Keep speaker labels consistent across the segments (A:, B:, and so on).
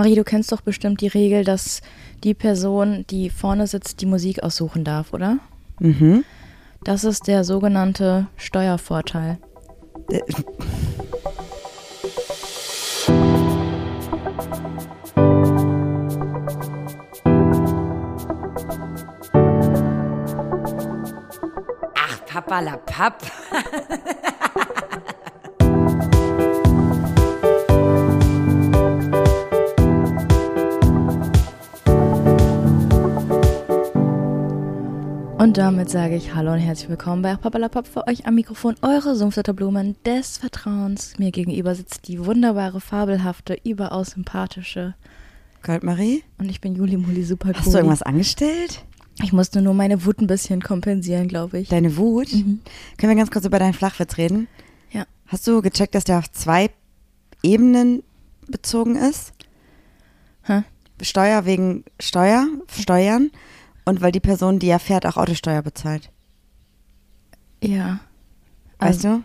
A: Marie, du kennst doch bestimmt die Regel, dass die Person, die vorne sitzt, die Musik aussuchen darf, oder?
B: Mhm.
A: Das ist der sogenannte Steuervorteil.
B: Äh,
C: Ach, Papa la Papp.
A: Und damit sage ich Hallo und herzlich willkommen bei Papalapap für euch am Mikrofon, eure Sumpfdotterblumen des Vertrauens. Mir gegenüber sitzt die wunderbare, fabelhafte, überaus sympathische.
B: Goldmarie?
A: Und ich bin Juli Muli super
B: Hast du irgendwas angestellt?
A: Ich musste nur meine Wut ein bisschen kompensieren, glaube ich.
B: Deine Wut?
A: Mhm.
B: Können wir ganz kurz über deinen Flachwitz reden?
A: Ja.
B: Hast du gecheckt, dass der auf zwei Ebenen bezogen ist?
A: Hä?
B: Steuer wegen Steuer, Steuern und weil die Person, die ja fährt, auch Autosteuer bezahlt.
A: Ja.
B: Weißt
A: Also,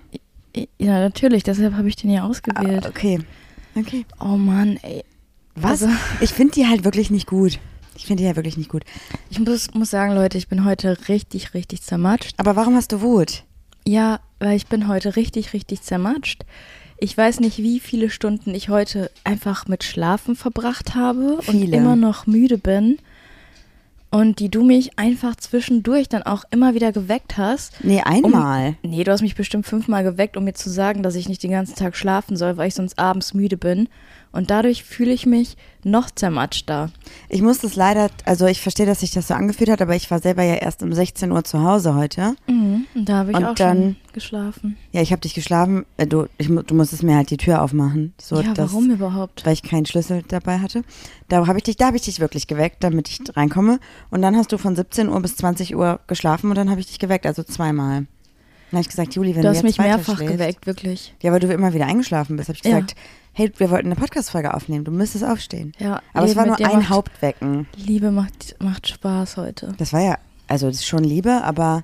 A: Ja, natürlich, deshalb habe ich den ja
B: du?
A: ausgewählt.
B: Ah, okay. Okay.
A: Oh Mann, ey.
B: Was?
A: Also-
B: ich finde die halt wirklich nicht gut. Ich finde die halt wirklich nicht gut.
A: Ich muss, muss sagen, Leute, ich bin heute richtig, richtig zermatscht.
B: Aber warum hast du Wut?
A: Ja, weil ich bin heute richtig, richtig zermatscht. Ich weiß nicht, wie viele Stunden ich heute einfach mit Schlafen verbracht habe und
B: Viele.
A: immer noch müde bin. Und die du mich einfach zwischendurch dann auch immer wieder geweckt hast.
B: Nee, einmal.
A: Nee, du hast mich bestimmt fünfmal geweckt, um mir zu sagen, dass ich nicht den ganzen Tag schlafen soll, weil ich sonst abends müde bin. Und dadurch fühle ich mich noch zermatschter.
B: Ich muss das leider, also ich verstehe, dass sich das so angefühlt hat, aber ich war selber ja erst um 16 Uhr zu Hause heute.
A: Mhm. Und da habe ich
B: Und
A: auch
B: dann-
A: schon geschlafen.
B: Ja, ich habe dich geschlafen. Äh, Du, ich, du musstest mir halt die Tür aufmachen. So,
A: ja,
B: dass,
A: warum überhaupt?
B: Weil ich keinen Schlüssel dabei hatte. Da habe ich dich, da habe ich dich wirklich geweckt, damit ich reinkomme. Und dann hast du von 17 Uhr bis 20 Uhr geschlafen und dann habe ich dich geweckt, also zweimal. Dann habe ich gesagt, Juli, wenn
A: Du
B: du,
A: hast mich mehrfach geweckt, wirklich.
B: Ja, weil du immer wieder eingeschlafen bist, habe ich
A: Ja.
B: Hey, wir wollten eine Podcast-Folge aufnehmen, du müsstest aufstehen.
A: Ja,
B: Aber es war nur ein
A: macht-
B: Hauptwecken.
A: Liebe macht, macht Spaß heute.
B: Das war ja, also das ist schon Liebe, aber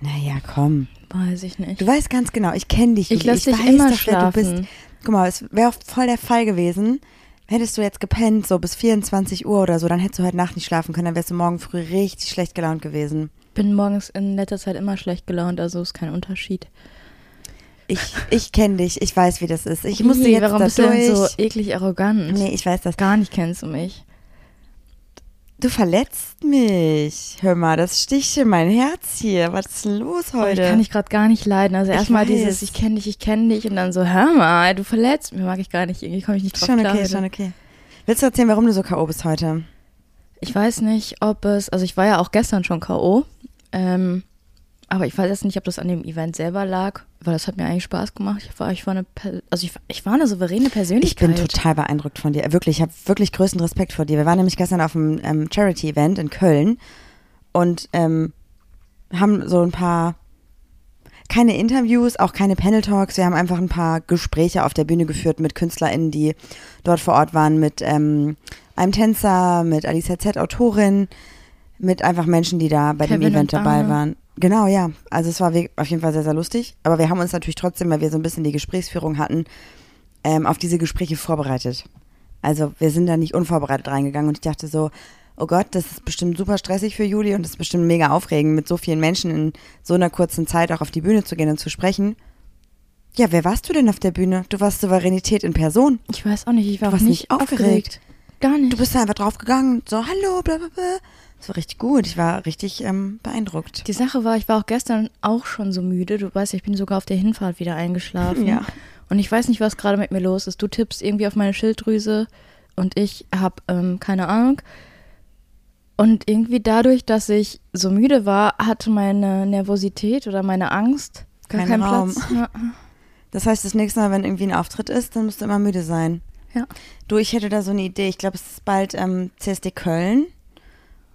B: naja, komm.
A: Weiß ich nicht.
B: Du weißt ganz genau, ich kenne dich.
A: Ich
B: Juli.
A: lass dich
B: weiß
A: immer
B: doch, wer du bist.
A: schlafen.
B: Guck mal, es wäre voll der Fall gewesen. Hättest du jetzt gepennt, so bis 24 Uhr oder so, dann hättest du heute Nacht nicht schlafen können, dann wärst du morgen früh richtig schlecht gelaunt gewesen.
A: bin morgens in letzter Zeit immer schlecht gelaunt, also ist kein Unterschied.
B: Ich, ich kenne dich, ich weiß, wie das ist. Ich musste
A: Wie,
B: jetzt
A: Warum bist du denn so
B: durch.
A: eklig arrogant?
B: Nee, ich weiß das.
A: Gar nicht kennst du mich.
B: Du verletzt mich. Hör mal, das sticht in mein Herz hier. Was ist denn los
A: Oh,
B: heute?
A: ich kann dich gerade gar nicht leiden. Also erstmal dieses, ich kenne dich, ich kenne dich und dann so, hör mal, du verletzt mich, mag ich gar nicht. Irgendwie komme ich nicht drauf
B: schon
A: klar.
B: okay,
A: heute.
B: schon okay. Willst du erzählen, warum du so K.O. bist heute?
A: Ich weiß nicht, ob es, also ich war ja auch gestern schon K.O., ähm, aber ich weiß jetzt nicht, ob das an dem Event selber lag, weil das hat mir eigentlich Spaß gemacht. Ich war, ich war eine, also ich, ich war eine souveräne
B: Ich
A: Persönlichkeit.
B: bin total beeindruckt von dir. Wirklich, ich habe wirklich größten Respekt vor dir. Wir waren nämlich gestern auf einem ähm, Charity-Event in Köln und ähm, haben so ein paar, keine Interviews, auch keine Panel-Talks. Wir haben einfach ein paar Gespräche auf der Bühne geführt mit KünstlerInnen, die dort vor Ort waren, mit ähm, einem Tänzer, mit Alicia Z, Autorin, mit einfach Menschen, die da bei dem
A: Kevin
B: Event
A: und
B: dabei waren. Genau, ja. Also es war auf jeden Fall sehr, sehr lustig. Aber wir haben uns natürlich trotzdem, weil wir so ein bisschen die Gesprächsführung hatten, ähm, auf diese Gespräche vorbereitet. Also wir sind da nicht unvorbereitet reingegangen und ich dachte so, oh Gott, das ist bestimmt super stressig für Juli und das ist bestimmt mega aufregend, mit so vielen Menschen in so einer kurzen Zeit auch auf die Bühne zu gehen und zu sprechen. Ja, wer warst du denn auf der Bühne? Du warst Souveränität in Person.
A: ich weiß auch nicht, ich war
B: Du warst
A: nicht
B: aufgeregt.
A: aufgeregt. Gar nicht.
B: Du bist da einfach drauf gegangen, so hallo, bla bla bla. Das war richtig gut. Ich war richtig ähm, beeindruckt.
A: Die Sache war, ich war auch gestern auch schon so müde. Du weißt, ich bin sogar auf der Hinfahrt wieder eingeschlafen.
B: Ja.
A: Und ich weiß nicht, was gerade mit mir los ist. Du tippst irgendwie auf meine Schilddrüse und ich habe ähm, keine Ahnung. Und irgendwie dadurch, dass ich so müde war, hatte meine Nervosität oder meine Angst gar
B: Keinen
A: keinen
B: Raum.
A: Platz. Ja.
B: Das heißt, das nächste Mal, wenn irgendwie ein Auftritt ist, dann musst du immer müde sein.
A: ja.
B: Du, ich hätte da so eine Idee. Ich glaube, es ist bald ähm, CSD Köln.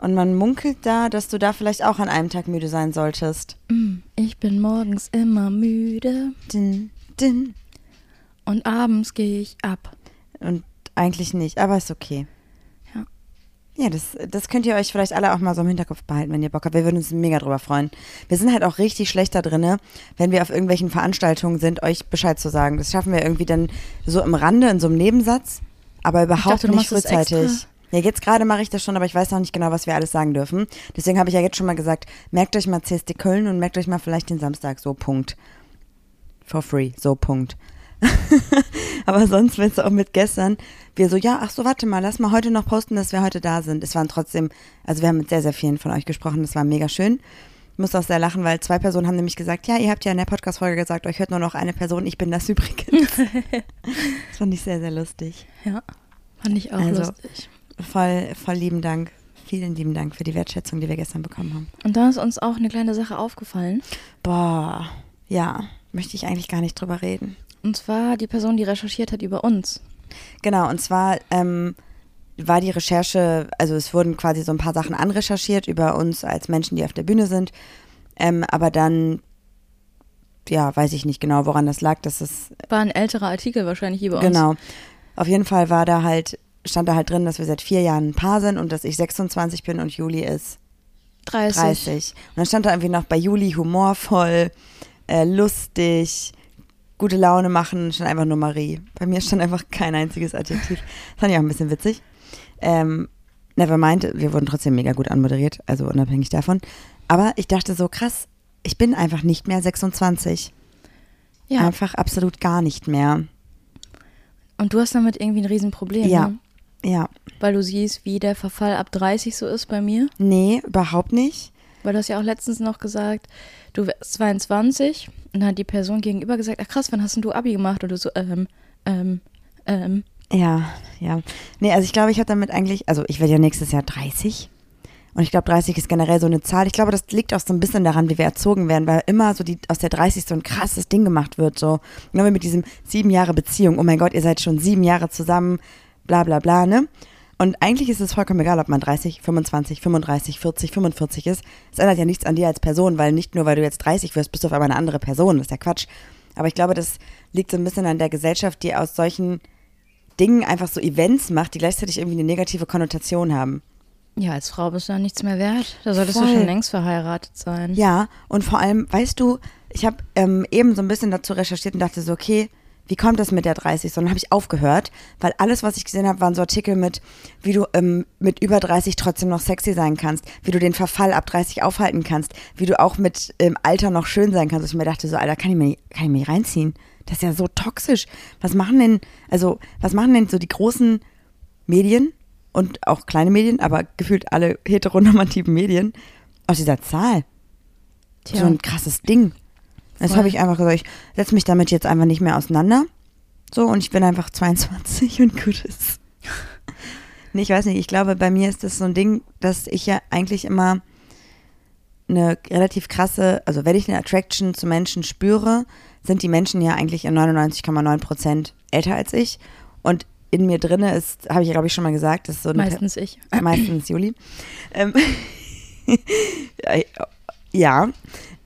B: Und man munkelt da, dass du da vielleicht auch an einem Tag müde sein solltest.
A: Mm, Ich bin morgens immer müde
B: Din, din.
A: und abends gehe ich ab.
B: Und eigentlich nicht, aber ist okay.
A: Ja.
B: Ja, das, das könnt ihr euch vielleicht alle auch mal so im Hinterkopf behalten, wenn ihr Bock habt. Wir würden uns mega drüber freuen. Wir sind halt auch richtig schlecht da drinne, wenn wir auf irgendwelchen Veranstaltungen sind, euch Bescheid zu sagen. Das schaffen wir irgendwie dann so im Rande, in so einem Nebensatz. Aber überhaupt
A: dachte,
B: nicht frühzeitig. Ja, jetzt gerade mache ich das schon, aber ich weiß noch nicht genau, was wir alles sagen dürfen. Deswegen habe ich ja jetzt schon mal gesagt, merkt euch mal CSD Köln und merkt euch mal vielleicht den Samstag, so Punkt. For free, so Punkt. aber sonst, wenn es auch mit gestern, wir so, ja, ach so, warte mal, lass mal heute noch posten, dass wir heute da sind. Es waren trotzdem, also wir haben mit sehr, sehr vielen von euch gesprochen, das war mega schön. Ich muss auch sehr lachen, weil zwei Personen haben nämlich gesagt, ja, ihr habt ja in der Podcast-Folge gesagt, euch hört nur noch eine Person, ich bin das übrigens. das fand ich sehr, sehr lustig.
A: Ja, fand ich auch
B: Also-
A: lustig.
B: Voll, voll lieben Dank. Vielen lieben Dank für die Wertschätzung, die wir gestern bekommen haben.
A: Und da ist uns auch eine kleine Sache aufgefallen.
B: Boah, ja, möchte ich eigentlich gar nicht drüber reden.
A: Und zwar die Person, die recherchiert hat über uns.
B: Genau, und zwar ähm, war die Recherche, also es wurden quasi so ein paar Sachen anrecherchiert über uns als Menschen, die auf der Bühne sind. Ähm, aber dann, ja, weiß ich nicht genau, woran das lag, dass es
A: War ein älterer Artikel wahrscheinlich über uns.
B: Genau. Auf jeden Fall war da halt, stand da halt drin, dass wir seit vier Jahren ein Paar sind und dass ich 26 bin und Juli ist
A: 30.
B: 30. Und dann stand da irgendwie noch bei Juli humorvoll, äh, lustig, gute Laune machen, stand einfach nur Marie. Bei mir stand einfach kein einziges Adjektiv. Das fand ich auch ein bisschen witzig. Ähm, Nevermind, wir wurden trotzdem mega gut anmoderiert, also unabhängig davon. Aber ich dachte so, krass, ich bin einfach nicht mehr 26.
A: Ja.
B: Einfach absolut gar nicht mehr.
A: Und du hast damit irgendwie ein Riesenproblem.
B: Ja.
A: Ne?
B: Ja.
A: Weil du siehst, wie der Verfall ab 30 so ist bei mir.
B: Nee, überhaupt nicht.
A: Weil du hast ja auch letztens noch gesagt, du wärst 22 und dann hat die Person gegenüber gesagt, ach krass, wann hast denn du Abi gemacht? Du so, ähm, ähm, ähm.
B: Ja, ja. Nee, also ich glaube, ich habe damit eigentlich, also ich werde ja nächstes Jahr 30. Und ich glaube, 30 ist generell so eine Zahl. Ich glaube, das liegt auch so ein bisschen daran, wie wir erzogen werden, weil immer so die aus der 30 so ein krasses Ding gemacht wird. So, genau wie mit diesem sieben Jahre Beziehung. Oh mein Gott, ihr seid schon sieben Jahre zusammen, bla bla bla, ne? Und eigentlich ist es vollkommen egal, ob man 30, 25, 35, 40, 45 ist. Es ändert ja nichts an dir als Person, weil nicht nur, weil du jetzt 30 wirst, bist du auf einmal eine andere Person. Das ist ja Quatsch. Aber ich glaube, das liegt so ein bisschen an der Gesellschaft, die aus solchen Dingen einfach so Events macht, die gleichzeitig irgendwie eine negative Konnotation haben.
A: Ja, als Frau bist du dann nichts mehr wert. Da solltest
B: Voll.
A: du schon längst verheiratet sein.
B: Ja, und vor allem, weißt du, ich habe ähm, eben so ein bisschen dazu recherchiert und dachte so, okay, wie kommt das mit der 30? So, dann habe ich aufgehört, weil alles, was ich gesehen habe, waren so Artikel mit, wie du ähm, mit über 30 trotzdem noch sexy sein kannst, wie du den Verfall ab 30 aufhalten kannst, wie du auch mit ähm, Alter noch schön sein kannst. Und ich mir dachte so, Alter, kann ich mir, nicht- kann ich mir nicht reinziehen? Das ist ja so toxisch. Was machen denn, also, was machen denn so die großen Medien und auch kleine Medien, aber gefühlt alle heteronormativen Medien aus dieser Zahl?
A: Tja.
B: so ein krasses Ding. Das habe ich einfach gesagt, ich setze mich damit jetzt einfach nicht mehr auseinander. So, und ich bin einfach 22 und gut ist. nee, ich weiß nicht, ich glaube, bei mir ist das so ein Ding, dass ich ja eigentlich immer eine relativ krasse, also wenn ich eine Attraction zu Menschen spüre, sind die Menschen ja eigentlich in 99,9 Prozent älter als ich. Und in mir drinne ist, habe ich ja, glaube ich, schon mal gesagt, das ist so eine
A: Meistens ich.
B: meistens Juli. Ähm, ja,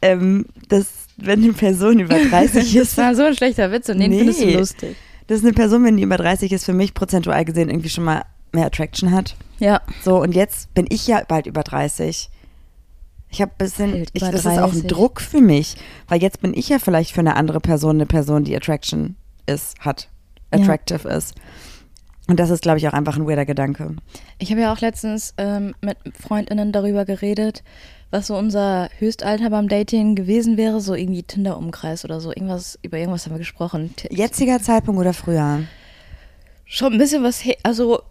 B: ähm, dass wenn eine Person über 30
A: Das
B: ist,
A: war so ein schlechter Witz und den
B: Nee.
A: findest du lustig.
B: dass eine Person, wenn die über 30 ist, für mich prozentual gesehen irgendwie schon mal mehr Attraction hat.
A: Ja.
B: So, und jetzt bin ich ja bald über 30. Ich habe ein bisschen, ich, das ist auch ein
A: 30.
B: Druck für mich, weil jetzt bin ich ja vielleicht für eine andere Person eine Person, die Attraction ist, hat,
A: Ja.
B: attractive ist. Und das ist, glaube ich, auch einfach ein weirder Gedanke.
A: Ich habe ja auch letztens ähm, mit FreundInnen darüber geredet, was so unser Höchstalter beim Dating gewesen wäre, so irgendwie Tinder-Umkreis oder so. Irgendwas, über irgendwas haben wir gesprochen.
B: Jetziger Zeitpunkt oder früher?
A: Schon ein bisschen was, also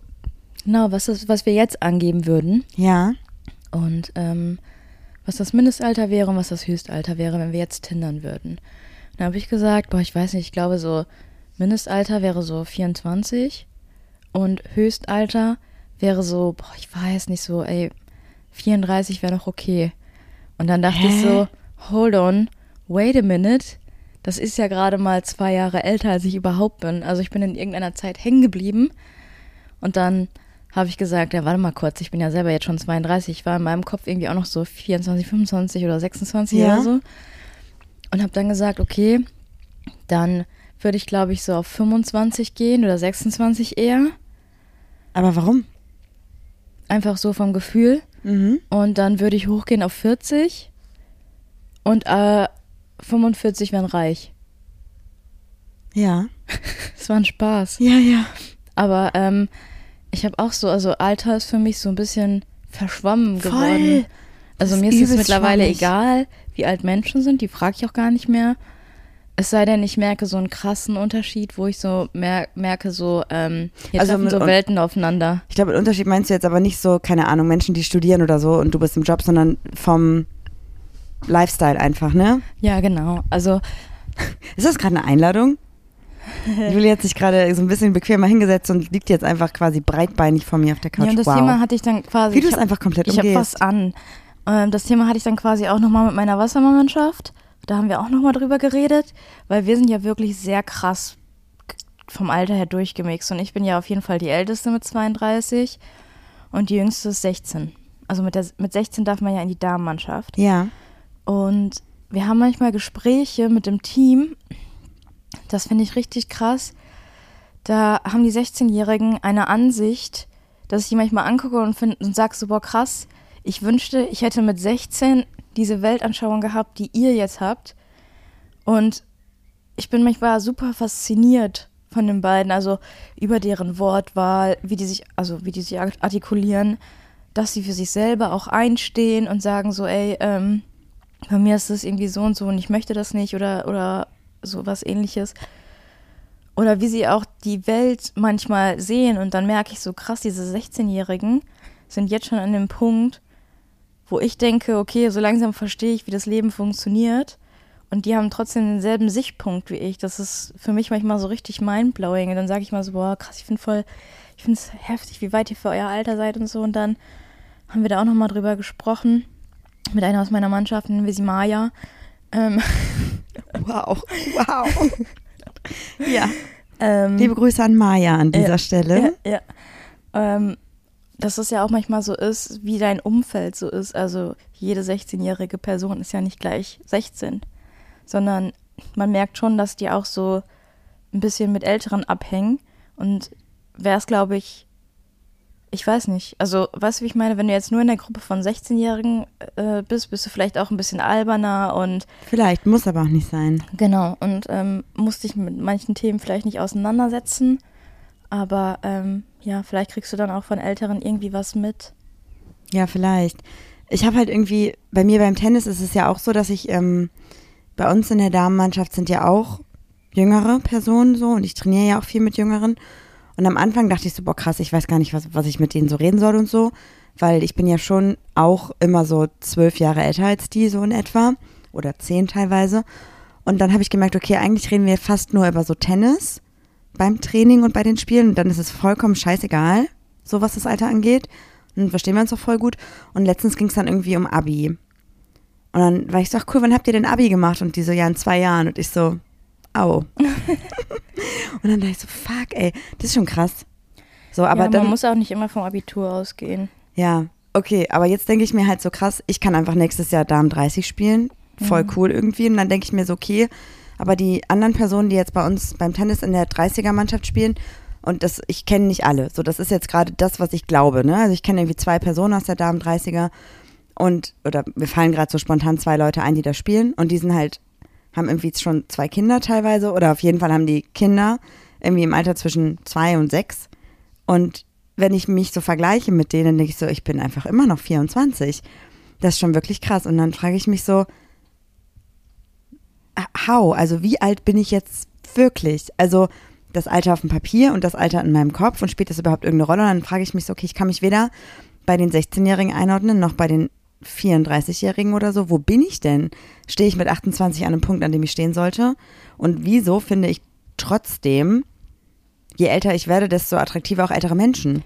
A: genau, was, das, was wir jetzt angeben würden.
B: Ja.
A: Und ähm, was das Mindestalter wäre und was das Höchstalter wäre, wenn wir jetzt tindern würden. Dann habe ich gesagt, boah, ich weiß nicht, ich glaube so, Mindestalter wäre so 24 und Höchstalter wäre so, boah, ich weiß nicht so, ey, 34 wäre noch okay. Und dann dachte ich
B: Hä?
A: so, hold on, wait a minute. Das ist ja gerade mal zwei Jahre älter, als ich überhaupt bin. Also ich bin in irgendeiner Zeit hängen geblieben. Und dann habe ich gesagt, ja, warte mal kurz, ich bin ja selber jetzt schon 32. Ich war in meinem Kopf irgendwie auch noch so 24, 25 oder 26
B: Ja.
A: oder so. Und habe dann gesagt, okay, dann würde ich, glaube ich, so auf 25 gehen oder 26 eher.
B: Aber warum?
A: Einfach so vom Gefühl.
B: Mhm.
A: Und dann würde ich hochgehen auf 40 und äh, 45 wären reich.
B: Ja.
A: Das war ein Spaß.
B: Ja, ja.
A: Aber ähm, ich habe auch so, also Alter ist für mich so ein bisschen verschwommen
B: Voll.
A: geworden. Also
B: Das
A: mir
B: ist
A: es mittlerweile
B: schwammig.
A: egal, wie alt Menschen sind, die frage ich auch gar nicht mehr. Es sei denn, ich merke so einen krassen Unterschied, wo ich so mer merke, so, ähm, hier
B: Also
A: treffen so Welten aufeinander.
B: Ich glaube, Unterschied meinst du jetzt aber nicht so, keine Ahnung, Menschen, die studieren oder so und du bist im Job, sondern vom Lifestyle einfach, ne?
A: Ja, genau. Also,
B: Ist das gerade eine Einladung? Julia hat sich gerade so ein bisschen bequemer hingesetzt und liegt jetzt einfach quasi breitbeinig vor mir auf der Couch.
A: ja, und das
B: wow.
A: Thema hatte ich dann quasi.
B: Wie du
A: ich
B: es
A: hab-
B: einfach komplett
A: Ich
B: umgehst.
A: was an. Ähm, das Thema hatte ich dann quasi auch nochmal mit meiner Wassermannschaft. Da haben wir auch nochmal drüber geredet, weil wir sind ja wirklich sehr krass vom Alter her durchgemixt. Und ich bin ja auf jeden Fall die Älteste mit 32 und die Jüngste ist 16. Also mit, der, mit 16 darf man ja in die Damenmannschaft.
B: Ja.
A: Und wir haben manchmal Gespräche mit dem Team. Das finde ich richtig krass. Da haben die 16-Jährigen eine Ansicht, dass ich die manchmal angucke und, find, und sag so, boah, krass, ich wünschte, ich hätte mit 16 diese Weltanschauung gehabt, die ihr jetzt habt. Und ich bin manchmal super fasziniert von den beiden, also über deren Wortwahl, wie die sich, also wie die sich artikulieren, dass sie für sich selber auch einstehen und sagen so, ey, ähm, bei mir ist das irgendwie so und so und ich möchte das nicht oder, oder so was ähnliches. Oder wie sie auch die Welt manchmal sehen und dann merke ich so krass, diese 16-Jährigen sind jetzt schon an dem Punkt, wo ich denke, okay, so langsam verstehe ich, wie das Leben funktioniert. Und die haben trotzdem denselben Sichtpunkt wie ich. Das ist für mich manchmal so richtig mindblowing. Und dann sage ich mal so, boah, krass, ich finde voll, ich finde es heftig, wie weit ihr für euer Alter seid und so. Und dann haben wir da auch nochmal drüber gesprochen. Mit einer aus meiner Mannschaft, nennen wir sie Maya. Ähm,
B: Wow. Wow. ja.
A: ähm,
B: Liebe Grüße an Maya an dieser
A: Ja,
B: Stelle.
A: Ja, ja. Ähm, dass es ja auch manchmal so ist, wie dein Umfeld so ist. Also jede 16-jährige Person ist ja nicht gleich 16, sondern man merkt schon, dass die auch so ein bisschen mit Älteren abhängen. Und wäre es, glaube ich, ich weiß nicht. Also, weißt du, wie ich meine? Wenn du jetzt nur in der Gruppe von 16-Jährigen äh, bist, bist du vielleicht auch ein bisschen alberner und
B: Vielleicht, muss aber auch nicht sein.
A: Genau, und ähm, musste dich mit manchen Themen vielleicht nicht auseinandersetzen. Aber ähm, ja, vielleicht kriegst du dann auch von Älteren irgendwie was mit.
B: Ja, vielleicht. Ich habe halt irgendwie, bei mir beim Tennis ist es ja auch so, dass ich, ähm, bei uns in der Damenmannschaft sind ja auch jüngere Personen so und ich trainiere ja auch viel mit Jüngeren. Und am Anfang dachte ich so, boah krass, ich weiß gar nicht, was, was ich mit denen so reden soll und so, weil ich bin ja schon auch immer so zwölf Jahre älter als die, so in etwa, oder zehn teilweise. Und dann habe ich gemerkt, okay, eigentlich reden wir fast nur über so Tennis beim Training und bei den Spielen dann ist es vollkommen scheißegal, so was das Alter angeht. Und dann verstehen wir uns auch voll gut. Und letztens ging es dann irgendwie um Abi. Und dann war ich so, ach cool, wann habt ihr denn Abi gemacht? Und die so, ja, in zwei Jahren. Und ich so, au. und dann dachte ich so, fuck, ey, das ist schon krass. So, aber
A: ja,
B: dann,
A: man muss auch nicht immer vom Abitur ausgehen.
B: ja, okay, aber jetzt denke ich mir halt so krass, ich kann einfach nächstes Jahr Damen 30 spielen. Voll cool irgendwie. Und dann denke ich mir so, okay, aber die anderen Personen, die jetzt bei uns beim Tennis in der 30er-Mannschaft spielen, und das, ich kenne nicht alle. So, das ist jetzt gerade das, was ich glaube, ne? Also ich kenne irgendwie zwei Personen aus der Damen 30er und, oder mir fallen gerade so spontan zwei Leute ein, die da spielen und die sind halt, haben irgendwie schon zwei Kinder teilweise oder auf jeden Fall haben die Kinder irgendwie im Alter zwischen zwei und sechs. Und wenn ich mich so vergleiche mit denen, denke ich so, ich bin einfach immer noch 24. Das ist schon wirklich krass. Und dann frage ich mich so, how? Also wie alt bin ich jetzt wirklich? Also das Alter auf dem Papier und das Alter in meinem Kopf und spielt das überhaupt irgendeine Rolle? Und dann frage ich mich so, okay, ich kann mich weder bei den 16-Jährigen einordnen, noch bei den 34-Jährigen oder so. Wo bin ich denn? Stehe ich mit 28 an einem Punkt, an dem ich stehen sollte? Und wieso finde ich trotzdem, je älter ich werde, desto attraktiver auch ältere Menschen?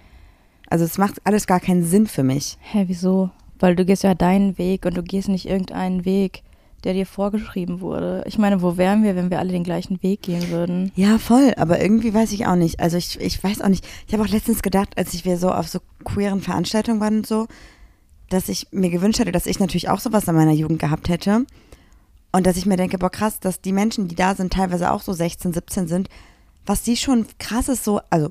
B: Also es macht alles gar keinen Sinn für mich.
A: Hä, wieso? Weil du gehst ja deinen Weg und du gehst nicht irgendeinen Weg, der dir vorgeschrieben wurde. Ich meine, wo wären wir, wenn wir alle den gleichen Weg gehen würden?
B: Ja, voll, aber irgendwie weiß ich auch nicht. Also ich, ich weiß auch nicht. Ich habe auch letztens gedacht, als ich wir so auf so queeren Veranstaltungen waren und so, dass ich mir gewünscht hätte, dass ich natürlich auch sowas in meiner Jugend gehabt hätte. Und dass ich mir denke, boah, krass, dass die Menschen, die da sind, teilweise auch so 16, 17 sind, was die schon krasses so, also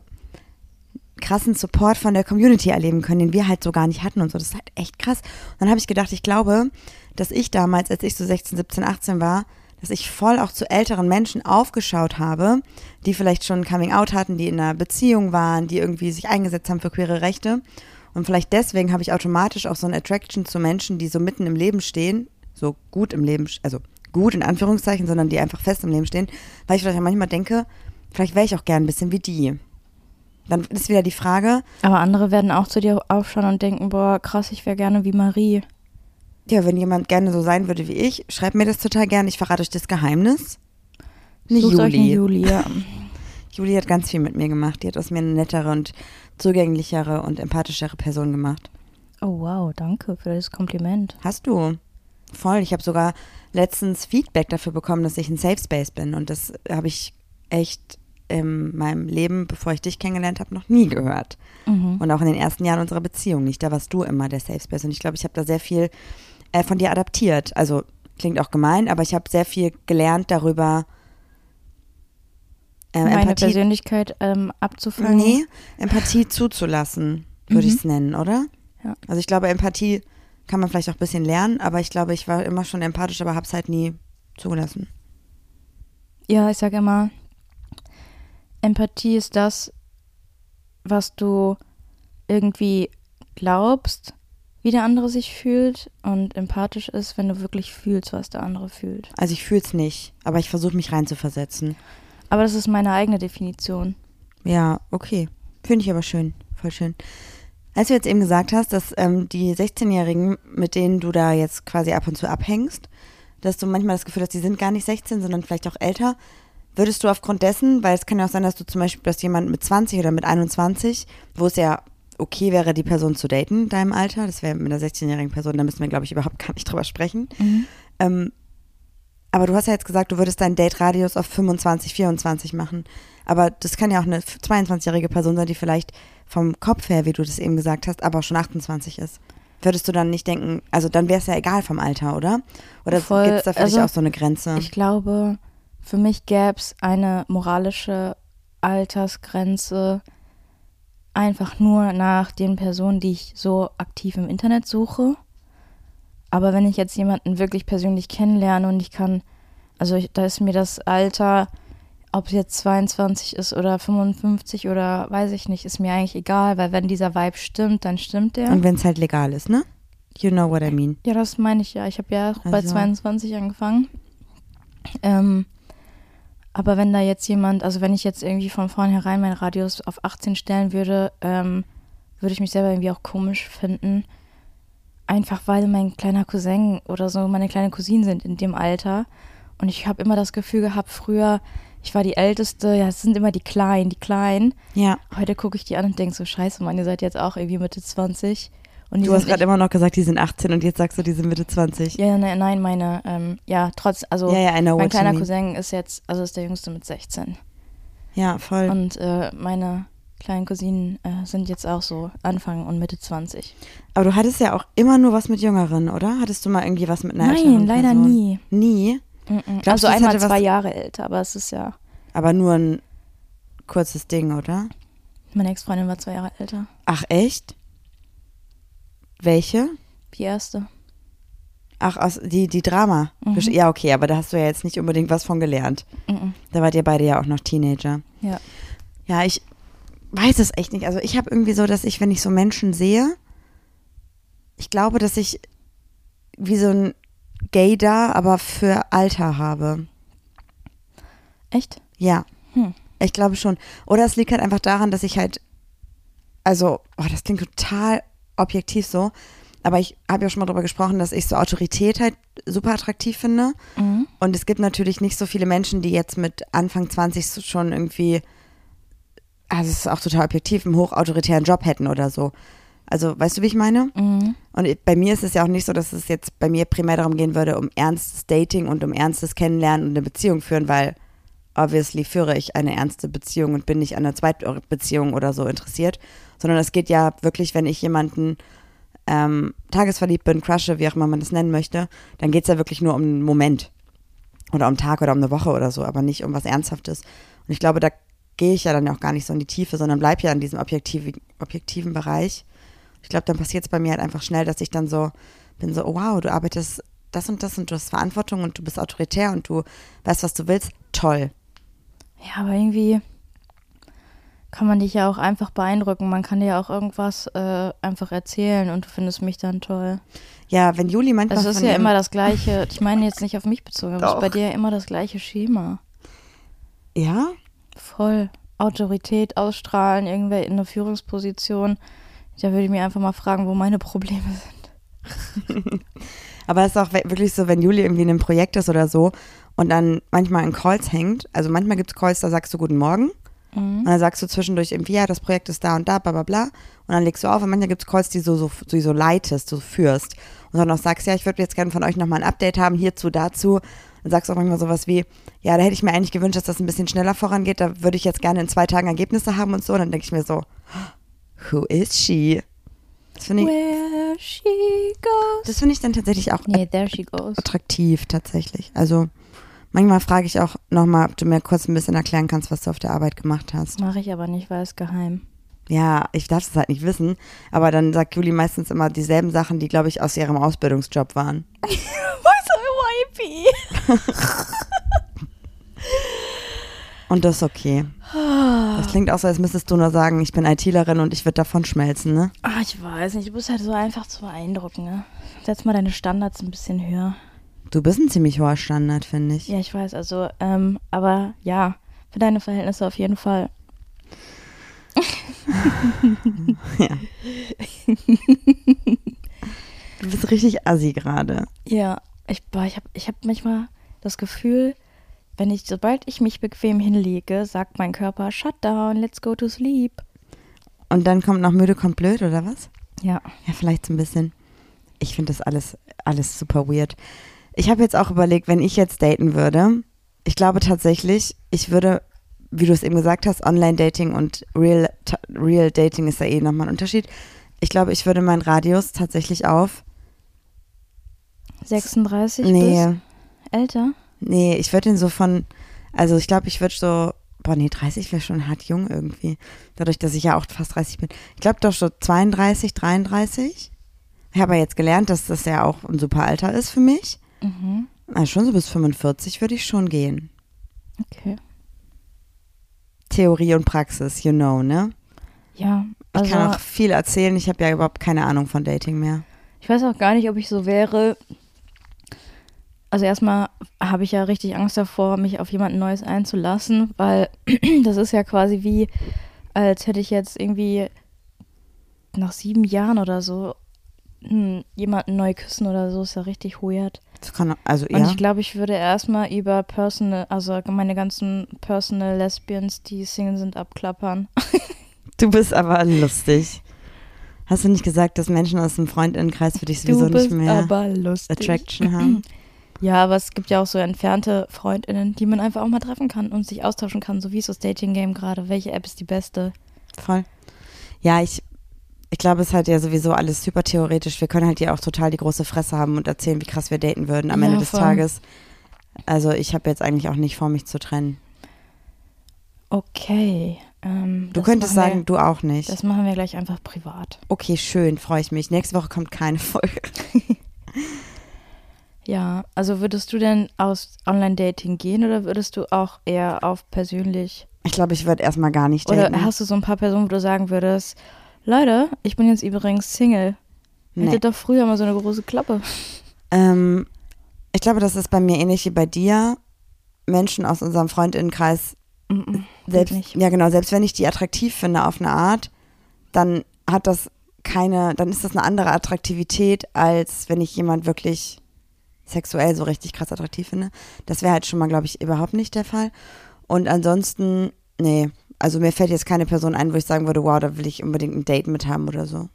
B: krassen Support von der Community erleben können, den wir halt so gar nicht hatten und so. Das ist halt echt krass. Und dann habe ich gedacht, ich glaube, dass ich damals, als ich so 16, 17, 18 war, dass ich voll auch zu älteren Menschen aufgeschaut habe, die vielleicht schon Coming Out hatten, die in einer Beziehung waren, die irgendwie sich eingesetzt haben für queere Rechte. Und vielleicht deswegen habe ich automatisch auch so eine Attraction zu Menschen, die so mitten im Leben stehen, so gut im Leben, also gut in Anführungszeichen, sondern die einfach fest im Leben stehen, weil ich vielleicht manchmal denke, vielleicht wäre ich auch gern ein bisschen wie die. Dann ist wieder die Frage,
A: Aber andere werden auch zu dir aufschauen und denken, boah, krass, ich wäre gerne wie Marie.
B: Ja, wenn jemand gerne so sein würde wie ich, schreibt mir das total gerne. Ich verrate euch das Geheimnis. Eine
A: Sucht euch eine
B: Juli.
A: Juli, ja.
B: Juli hat ganz viel mit mir gemacht. Die hat aus mir eine nettere und zugänglichere und empathischere Person gemacht.
A: Oh wow, danke für das Kompliment.
B: Hast du? Voll. Ich habe sogar letztens Feedback dafür bekommen, dass ich ein Safe Space bin. Und das habe ich echt in meinem Leben, bevor ich dich kennengelernt habe, noch nie gehört.
A: Mhm.
B: Und auch in den ersten Jahren unserer Beziehung nicht. Da warst du immer der Safe Space. Und ich glaube, ich habe da sehr viel äh, von dir adaptiert. Also klingt auch gemein, aber ich habe sehr viel gelernt darüber, äh,
A: Meine
B: Empathie,
A: Persönlichkeit ähm, abzufangen.
B: nee, Empathie zuzulassen, würde
A: Mhm.
B: ich es nennen, oder?
A: Ja.
B: Also ich glaube, Empathie kann man vielleicht auch ein bisschen lernen, aber ich glaube, ich war immer schon empathisch, aber habe es halt nie zugelassen.
A: Ja, ich sage immer, Empathie ist das, was du irgendwie glaubst, wie der andere sich fühlt und empathisch ist, wenn du wirklich fühlst, was der andere fühlt.
B: Also ich fühle es nicht, aber ich versuche mich reinzuversetzen.
A: Aber das ist meine eigene Definition.
B: Ja, okay. Finde ich aber schön. Voll schön. Als du jetzt eben gesagt hast, dass ähm, die 16-Jährigen, mit denen du da jetzt quasi ab und zu abhängst, dass du manchmal das Gefühl hast, die sind gar nicht 16, sondern vielleicht auch älter, würdest du aufgrund dessen, weil es kann ja auch sein, dass du zum Beispiel, dass jemand mit 20 oder mit 21, wo es ja okay wäre, die Person zu daten in deinem Alter, das wäre mit einer 16-jährigen Person, da müssen wir, glaube ich, überhaupt gar nicht drüber sprechen. Ähm, aber du hast ja jetzt gesagt, du würdest deinen Date-Radius auf 25, 24 machen. Aber das kann ja auch eine 22-jährige Person sein, die vielleicht vom Kopf her, wie du das eben gesagt hast, aber auch schon 28 ist. Würdest du dann nicht denken, also dann wäre es ja egal vom Alter, oder? Oder gibt es da für dich
A: also
B: auch so eine Grenze?
A: Ich glaube, für mich gäbe es eine moralische Altersgrenze einfach nur nach den Personen, die ich so aktiv im Internet suche. Aber wenn ich jetzt jemanden wirklich persönlich kennenlerne und ich kann, also ich, da ist mir das Alter, ob es jetzt 22 ist oder 55 oder weiß ich nicht, ist mir eigentlich egal, weil wenn dieser Vibe stimmt, dann stimmt der.
B: Und wenn es halt legal ist, ne? You know what I mean.
A: Ja, das meine ich ja. Ich habe ja auch bei
B: Also-
A: 22 angefangen. Ähm, aber wenn da jetzt jemand, also wenn ich jetzt irgendwie von vornherein meinen Radius auf 18 stellen würde, ähm, würde ich mich selber irgendwie auch komisch finden. Einfach weil mein kleiner Cousin oder so meine kleine Cousine sind in dem Alter. Und ich habe immer das Gefühl gehabt, früher, ich war die Älteste, ja, es sind immer die Kleinen, die Kleinen.
B: Ja.
A: Heute gucke ich die an und denke so, scheiße, Mann, ihr seid jetzt auch irgendwie Mitte 20. Und
B: Du hast gerade immer noch gesagt, die sind 18 und jetzt sagst du, die sind Mitte 20.
A: Ja, ja, nein, nein, meine, ähm, ja, trotz, also
B: Ja, ja,
A: mein kleiner. Cousin ist jetzt, also ist der jüngste mit 16.
B: Ja, voll.
A: Und äh, meine kleinen Cousinen äh, sind jetzt auch so Anfang und Mitte 20.
B: Aber du hattest ja auch immer nur was mit Jüngeren, oder? Hattest du mal irgendwie was mit einer
A: Nein, leider
B: Person?
A: nie.
B: Nie?
A: Mhm.
B: Glaubst
A: Also einmal zwei Jahre älter, aber es ist ja,
B: Aber nur ein kurzes Ding, oder?
A: meine Ex-Freundin war zwei Jahre älter.
B: Ach, echt? Welche?
A: Die erste.
B: Ach, aus, die, die Drama.
A: Mhm.
B: Ja, okay, aber da hast du ja jetzt nicht unbedingt was von gelernt.
A: Mhm.
B: Da wart ihr beide ja auch noch Teenager.
A: Ja.
B: Ja, ich weiß es echt nicht. Also ich habe irgendwie so, dass ich, wenn ich so Menschen sehe, ich glaube, dass ich wie so ein Gay da, aber für Alter habe.
A: Echt?
B: Ja.
A: Hm.
B: Ich glaube schon. Oder es liegt halt einfach daran, dass ich halt, also, oh, das klingt total objektiv so, aber ich habe ja schon mal darüber gesprochen, dass ich so Autorität halt super attraktiv finde.
A: Mhm.
B: Und es gibt natürlich nicht so viele Menschen, die jetzt mit Anfang 20 so schon irgendwie, also es ist auch total objektiv, einen hochautoritären Job hätten oder so. Also, weißt du, wie ich meine?
A: Mhm.
B: Und bei mir ist es ja auch nicht so, dass es jetzt bei mir primär darum gehen würde, um ernstes Dating und um ernstes Kennenlernen und eine Beziehung führen, weil obviously führe ich eine ernste Beziehung und bin nicht an einer Zweitbeziehung oder so interessiert, sondern es geht ja wirklich, wenn ich jemanden ähm, tagesverliebt bin, crushe, wie auch immer man das nennen möchte, dann geht es ja wirklich nur um einen Moment oder um einen Tag oder um eine Woche oder so, aber nicht um was Ernsthaftes. Und ich glaube, da gehe ich ja dann auch gar nicht so in die Tiefe, sondern bleibe ja in diesem objektiven, objektiven Bereich. Ich glaube, dann passiert es bei mir halt einfach schnell, dass ich dann so bin so, oh wow, du arbeitest das und das und du hast Verantwortung und du bist autoritär und du weißt, was du willst, toll.
A: Ja, aber irgendwie kann man dich ja auch einfach beeindrucken. Man kann dir ja auch irgendwas äh, einfach erzählen und du findest mich dann toll.
B: Ja, wenn Juli manchmal
A: Also es ist ja immer das gleiche, ich meine jetzt nicht auf mich bezogen, aber es ist bei dir ja immer das gleiche Schema.
B: Ja?
A: Voll. Autorität ausstrahlen, irgendwer in einer Führungsposition. Da würde ich mir einfach mal fragen, wo meine Probleme sind.
B: Aber es ist auch wirklich so, wenn Juli irgendwie in einem Projekt ist oder so und dann manchmal in Calls hängt. Also manchmal gibt es Calls, da sagst du Guten Morgen.
A: Mhm.
B: Und dann sagst du zwischendurch irgendwie, ja, das Projekt ist da und da, bla bla bla. Und dann legst du auf. Und manchmal gibt es Calls, die so, so, so, so leitest, so führst. Und dann noch sagst, ja, ich würde jetzt gerne von euch nochmal ein Update haben, hierzu, dazu. Dann sagst du auch manchmal sowas wie, ja, da hätte ich mir eigentlich gewünscht, dass das ein bisschen schneller vorangeht. Da würde ich jetzt gerne in zwei Tagen Ergebnisse haben und so. Und dann denke ich mir so, who is she? Das finde ich,
A: Where she goes.
B: das finde ich dann tatsächlich auch
A: Nee, there she goes.
B: attraktiv tatsächlich. Also manchmal frage ich auch nochmal, ob du mir kurz ein bisschen erklären kannst, was du auf der Arbeit gemacht hast.
A: Mache ich aber nicht, weil es geheim.
B: Ja, ich darf es halt nicht wissen, aber dann sagt Juli meistens immer dieselben Sachen, die, glaube ich, aus ihrem Ausbildungsjob waren.
A: Was a
B: Und das ist okay. Das klingt auch so, als müsstest du nur sagen, ich bin ITlerin und ich würde davon schmelzen, ne?
A: Ah, ich weiß nicht, du bist halt so einfach zu beeindrucken, ne? Setz mal deine Standards ein bisschen höher.
B: Du bist ein ziemlich hoher Standard, finde ich.
A: Ja, ich weiß, also, ähm, aber ja, für deine Verhältnisse auf jeden Fall.
B: Du bist richtig assi gerade.
A: Ja, ich, boah, ich habe ich hab manchmal das Gefühl, wenn ich, sobald ich mich bequem hinlege, sagt mein Körper, shut down, let's go to sleep.
B: Und dann kommt noch müde, kommt blöd, oder was?
A: Ja.
B: Ja, vielleicht so ein bisschen. Ich finde das alles, alles super weird. Ich habe jetzt auch überlegt, wenn ich jetzt daten würde, ich glaube tatsächlich, ich würde, wie du es eben gesagt hast, Online-Dating und Real, Real Dating ist ja eh nochmal ein Unterschied. Ich glaube, ich würde meinen Radius tatsächlich auf.
A: 36
B: Nee,
A: bis älter?
B: nee, ich würde ihn so von, also ich glaube, ich würde so, boah, nee, 30 wäre schon hart jung irgendwie. Dadurch, dass ich ja auch fast 30 bin. Ich glaube doch so 32, 33. Ich habe ja jetzt gelernt, dass das ja auch ein super Alter ist für mich.
A: Mhm.
B: Also schon so bis 45 würde ich schon gehen.
A: Okay.
B: Theorie und Praxis, you know, ne?
A: Ja,
B: Ich
A: also
B: kann auch viel erzählen, ich habe ja überhaupt keine Ahnung von Dating mehr.
A: ich weiß auch gar nicht, ob ich so wäre. Also erstmal habe ich ja richtig Angst davor, mich auf jemanden Neues einzulassen, weil das ist ja quasi wie, als hätte ich jetzt irgendwie nach sieben Jahren oder so hm, jemanden neu küssen oder so, ist ja richtig weird.
B: Das kann, also
A: Und
B: ja.
A: ich glaube, ich würde erstmal über Personal, also meine ganzen Personal Lesbians, die Single sind, abklappern.
B: Du bist aber lustig. Hast du nicht gesagt, dass Menschen aus dem Freundinnenkreis für dich sowieso nicht mehr. Attraction haben?
A: Ja, aber es gibt ja auch so entfernte FreundInnen, die man einfach auch mal treffen kann und sich austauschen kann. So wie ist das Dating-Game gerade? Welche App ist die beste?
B: Voll. Ja, ich, ich glaube, es ist halt ja sowieso alles super theoretisch. Wir können halt ja auch total die große Fresse haben und erzählen, wie krass wir daten würden am
A: Ja,
B: Ende des
A: voll.
B: Tages. Also ich habe jetzt eigentlich auch nicht vor, mich zu trennen.
A: Okay. Ähm,
B: Du könntest sagen, du auch
A: Wir,
B: nicht.
A: das machen wir gleich einfach privat.
B: Okay, schön, freue ich mich. Nächste Woche kommt keine Folge.
A: Ja, also würdest du denn aus Online-Dating gehen oder würdest du auch eher auf persönlich?
B: Ich glaube, ich würde erstmal gar nicht daten.
A: Oder hast du so ein paar Personen, wo du sagen würdest, Leute, ich bin jetzt übrigens Single.
B: nee.
A: Hättet doch früher mal so eine große Klappe.
B: ähm, ich glaube, das ist bei mir ähnlich wie bei dir. Menschen aus unserem Freundinnenkreis,
A: Mm, mm,
B: selbst,
A: nicht.
B: ja genau, selbst wenn ich die attraktiv finde auf eine Art, dann hat das keine, dann ist das eine andere Attraktivität, als wenn ich jemand wirklich sexuell so richtig krass attraktiv finde. Das wäre halt schon mal, glaube ich, überhaupt nicht der Fall. Und ansonsten, nee, also mir fällt jetzt keine Person ein, wo ich sagen würde, wow, da will ich unbedingt ein Date mit haben oder so.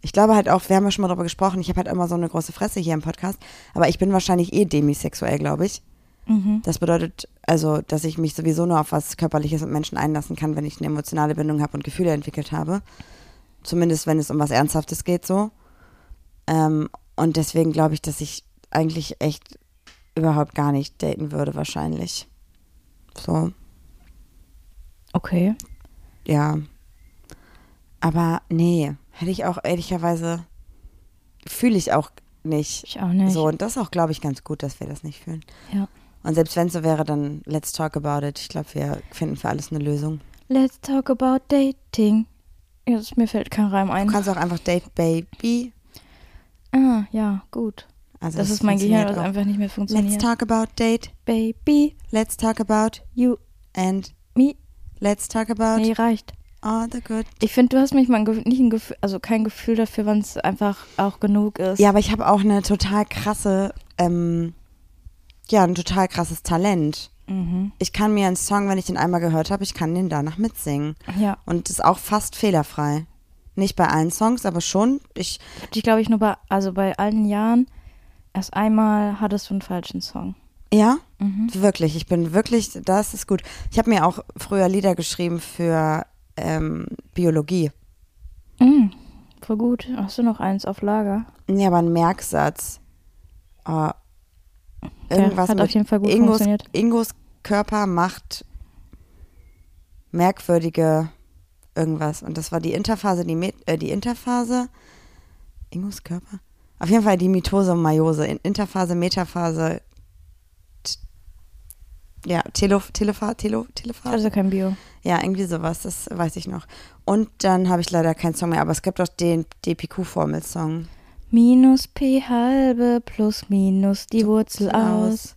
B: Ich glaube halt auch, wir haben ja schon mal darüber gesprochen, ich habe halt immer so eine große Fresse hier im Podcast, aber ich bin wahrscheinlich eh demisexuell, glaube ich.
A: Mhm.
B: Das bedeutet also, dass ich mich sowieso nur auf was Körperliches mit Menschen einlassen kann, wenn ich eine emotionale Bindung habe und Gefühle entwickelt habe. Zumindest, wenn es um was Ernsthaftes geht, so. Ähm, und deswegen glaube ich, dass ich eigentlich echt überhaupt gar nicht daten würde, wahrscheinlich. So,
A: Okay.
B: ja. Aber nee, hätte ich auch ehrlicherweise, fühle ich auch nicht.
A: Ich auch nicht.
B: So, und das ist auch, glaube ich, ganz gut, dass wir das nicht fühlen.
A: Ja.
B: Und selbst wenn es so wäre, dann let's talk about it. Ich glaube, wir finden für alles eine Lösung.
A: Let's talk about dating. Jetzt, mir fällt kein Reim ein.
B: Du kannst auch einfach Date Baby.
A: Ah, ja, gut.
B: Also
A: das ist mein Gehirn, das
B: auch.
A: einfach nicht mehr
B: Let's
A: funktioniert.
B: talk about date.
A: Baby,
B: Let's talk about
A: you,
B: and
A: me.
B: Let's talk about
A: Nee, reicht.
B: all the good.
A: Ich finde, du hast mich mal ein nicht ein Gefühl, also kein Gefühl dafür, wann es einfach auch genug ist.
B: Ja, aber ich habe auch eine total krasse, ähm, ja, ein total krasses Talent.
A: Mhm.
B: Ich kann mir einen Song, wenn ich den einmal gehört habe, ich kann den danach mitsingen.
A: Ja.
B: Und ist auch fast fehlerfrei. Nicht bei allen Songs, aber schon. Ich,
A: Ich glaube ich, nur bei, also bei allen Jahren, erst einmal hattest du einen falschen Song.
B: Ja,
A: Mhm.
B: wirklich. Ich bin wirklich, das ist gut. Ich habe mir auch früher Lieder geschrieben für ähm, Biologie.
A: Mhm. Voll gut. Hast du noch eins auf Lager?
B: Nee, aber ein Merksatz. Oh, irgendwas
A: hat
B: mit
A: auf jeden Fall gut
B: Ingos,
A: funktioniert.
B: Ingos Körper macht merkwürdige irgendwas. Und das war die Interphase, die, Met, äh, die Interphase. Ingos Körper? Auf jeden Fall die Mitose und Meiose. In- Interphase, Metaphase. Ja, Telo, Telepha, Telo, Telephase.
A: Also kein Bio.
B: Ja, irgendwie sowas, das weiß ich noch. Und dann habe ich leider keinen Song mehr, aber es gibt doch den DPQ-Formel-Song.
A: Minus P halbe plus minus die Wurzel aus.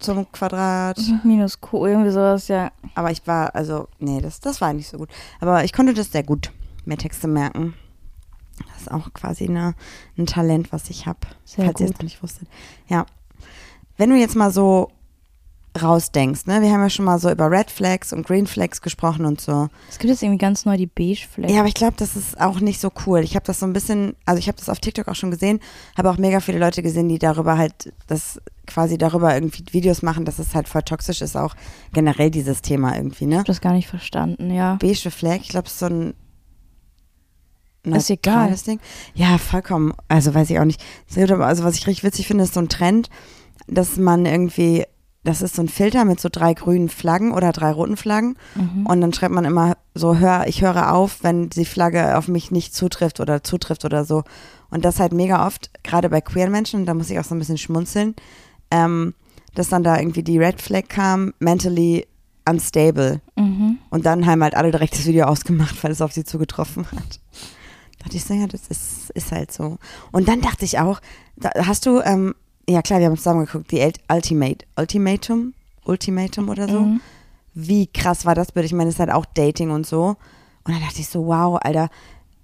B: Zum Quadrat.
A: Minus Q, irgendwie sowas, ja.
B: Aber ich war, also, nee, das, das war nicht so gut. Aber ich konnte das sehr gut, mir Texte merken. Das ist auch quasi eine, ein Talent, was ich habe. Falls ihr
A: gut.
B: es noch nicht wusstet. Ja. Wenn du jetzt mal so rausdenkst, ne? Wir haben ja schon mal so über Red Flags und Green Flags gesprochen und so.
A: Es gibt jetzt irgendwie ganz neu die Beige Flag.
B: Ja, aber ich glaube, das ist auch nicht so cool. Ich habe das so ein bisschen, also ich habe das auf TikTok auch schon gesehen, habe auch mega viele Leute gesehen, die darüber halt, das quasi darüber irgendwie Videos machen, dass es halt voll toxisch ist, auch generell dieses Thema irgendwie, ne?
A: Ich habe das gar nicht verstanden, ja.
B: Beige Flag, ich glaube, es ist so ein
A: Ist egal.
B: Ding. Ja, vollkommen. Also weiß ich auch nicht. Also was ich richtig witzig finde, ist so ein Trend, dass man irgendwie, das ist so ein Filter mit so drei grünen Flaggen oder drei roten Flaggen.
A: Mhm.
B: Und dann schreibt man immer so, hör, ich höre auf, wenn die Flagge auf mich nicht zutrifft oder zutrifft oder so. Und das halt mega oft, gerade bei queeren Menschen, da muss ich auch so ein bisschen schmunzeln, ähm, dass dann da irgendwie die Red Flag kam, mentally unstable.
A: Mhm.
B: Und dann haben halt alle direkt das Video ausgemacht, weil es auf sie zugetroffen hat. Da dachte ich so, ja, das ist, ist halt so. Und dann dachte ich auch, da, hast du, ähm, ja klar, wir haben zusammen geguckt, die Ultimate, Ultimatum, Ultimatum oder so.
A: Mhm.
B: Wie krass war das bitte? Ich meine, es ist halt auch Dating und so. Und dann dachte ich so, wow, Alter,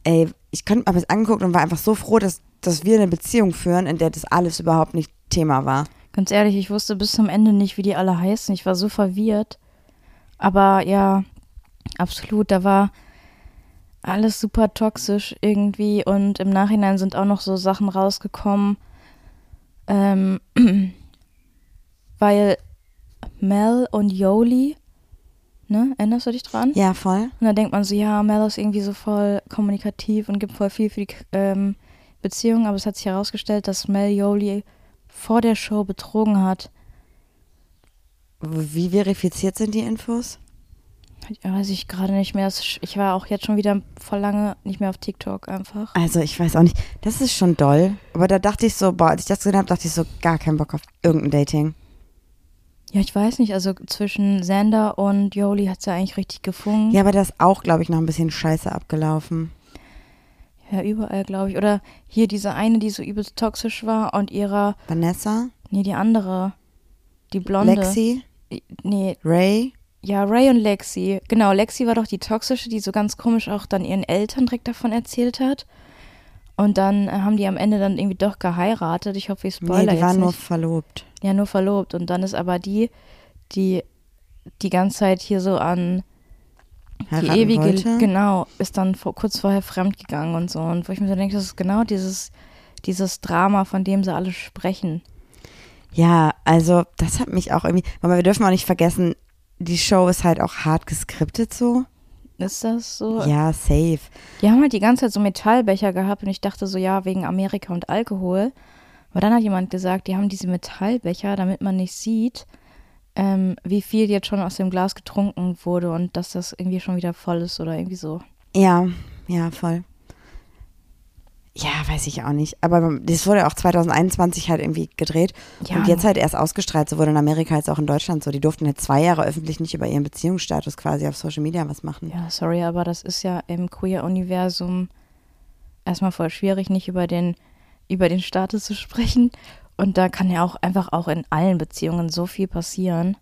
B: ey, ich könnte mir das angeguckt und war einfach so froh, dass, dass wir eine Beziehung führen, in der das alles überhaupt nicht Thema war.
A: Ganz ehrlich, ich wusste bis zum Ende nicht, wie die alle heißen. Ich war so verwirrt. Aber ja, absolut, da war alles super toxisch irgendwie und im Nachhinein sind auch noch so Sachen rausgekommen, ähm, weil Mel und Yoli, ne, erinnerst du dich dran?
B: Ja, voll.
A: Und dann denkt man so, ja, Mel ist irgendwie so voll kommunikativ und gibt voll viel für die ähm, Beziehung, aber es hat sich herausgestellt, dass Mel Yoli vor der Show betrogen hat.
B: Wie verifiziert sind die Infos?
A: Weiß ich gerade nicht mehr. Ich war auch jetzt schon wieder voll lange nicht mehr auf TikTok einfach.
B: Also ich weiß auch nicht. Das ist schon doll. Aber da dachte ich so, boah, als ich das gesehen habe, dachte ich so, gar keinen Bock auf irgendein Dating.
A: Ja, ich weiß nicht, also zwischen Sander und Yoli hat es ja eigentlich richtig gefunkt.
B: Ja, aber das ist auch, glaube ich, noch ein bisschen scheiße abgelaufen.
A: Ja, überall, glaube ich. Oder hier diese eine, die so übelst toxisch war und ihrer,
B: Vanessa,
A: nee, die andere, die Blonde.
B: Lexi,
A: Nee,
B: Ray.
A: Ja, Ray und Lexi. Genau, Lexi war doch die toxische, die so ganz komisch auch dann ihren Eltern direkt davon erzählt hat. Und dann äh, haben die am Ende dann irgendwie doch geheiratet. Ich hoffe, ich spoilere
B: Nee, die
A: jetzt
B: waren nur
A: nicht.
B: verlobt.
A: Ja, nur verlobt. Und dann ist aber die, die die ganze Zeit hier so an die
B: Heiraten
A: ewige,
B: wollte.
A: genau, ist dann vor, kurz vorher fremd gegangen und so. Und wo ich mir so denke, das ist genau dieses, dieses Drama, von dem sie alle sprechen.
B: Ja, also das hat mich auch irgendwie, aber wir dürfen auch nicht vergessen, die Show ist halt auch hart geskriptet so.
A: Ist das so?
B: Ja, safe.
A: Die haben halt die ganze Zeit so Metallbecher gehabt und ich dachte so, ja, wegen Amerika und Alkohol. Aber dann hat jemand gesagt, die haben diese Metallbecher, damit man nicht sieht, ähm, wie viel jetzt schon aus dem Glas getrunken wurde und dass das irgendwie schon wieder voll ist oder irgendwie so.
B: Ja, ja, voll. Ja, weiß ich auch nicht. Aber das wurde auch 2021 halt irgendwie gedreht
A: Ja.
B: und jetzt halt erst ausgestrahlt, sowohl in Amerika als auch in Deutschland so. Die durften halt zwei Jahre öffentlich nicht über ihren Beziehungsstatus quasi auf Social Media was machen.
A: Ja, sorry, aber das ist ja im Queer-Universum erstmal voll schwierig, nicht über den, über den Status zu sprechen. Und da kann ja auch einfach auch in allen Beziehungen so viel passieren.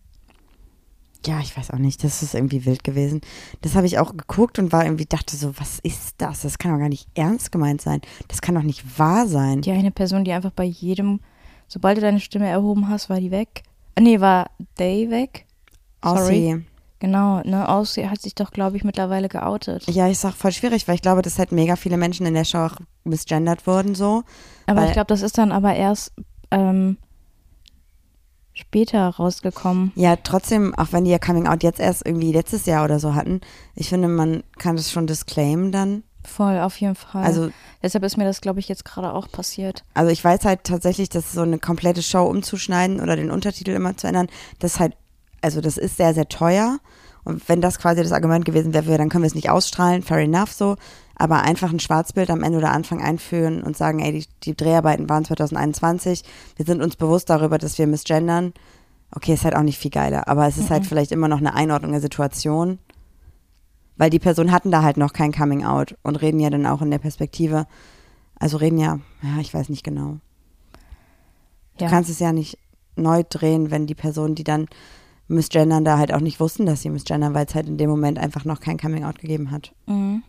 B: Ja, ich weiß auch nicht. Das ist irgendwie wild gewesen. Das habe ich auch geguckt und war irgendwie, dachte so, was ist das? Das kann doch gar nicht ernst gemeint sein. Das kann doch nicht wahr sein.
A: Die eine Person, die einfach bei jedem, sobald du deine Stimme erhoben hast, war die weg. Äh, Nee, war Day weg. Sorry.
B: Aussie.
A: Genau, ne, Aussie hat sich doch, glaube ich, mittlerweile geoutet.
B: Ja, ist auch voll schwierig, weil ich glaube, dass halt mega viele Menschen in der Show auch misgendert wurden so.
A: Aber ich glaube, das ist dann aber erst ähm, später rausgekommen.
B: Ja, trotzdem, auch wenn die ja Coming Out jetzt erst irgendwie letztes Jahr oder so hatten, ich finde, man kann das schon disclaimen dann.
A: Voll, auf jeden Fall.
B: Also,
A: Deshalb ist mir das, glaube ich, jetzt gerade auch passiert.
B: also ich weiß halt tatsächlich, dass so eine komplette Show umzuschneiden oder den Untertitel immer zu ändern, das ist halt, also das ist sehr, sehr teuer. Und wenn das quasi das Argument gewesen wäre, dann können wir es nicht ausstrahlen, fair enough so. Aber einfach ein Schwarzbild am Ende oder Anfang einführen und sagen, ey, die, die Dreharbeiten waren 2021, wir sind uns bewusst darüber, dass wir misgendern. Okay, ist halt auch nicht viel geiler, aber es ist halt vielleicht immer noch eine Einordnung der Situation. Weil die Personen hatten da halt noch kein Coming Out und reden ja dann auch in der Perspektive. Also reden ja, ja, ich weiß nicht genau. Du
A: Ja.
B: kannst es ja nicht neu drehen, wenn die Personen, die dann misgendern, da halt auch nicht wussten, dass sie misgendern, weil es halt in dem Moment einfach noch kein Coming Out gegeben hat.
A: Mhm.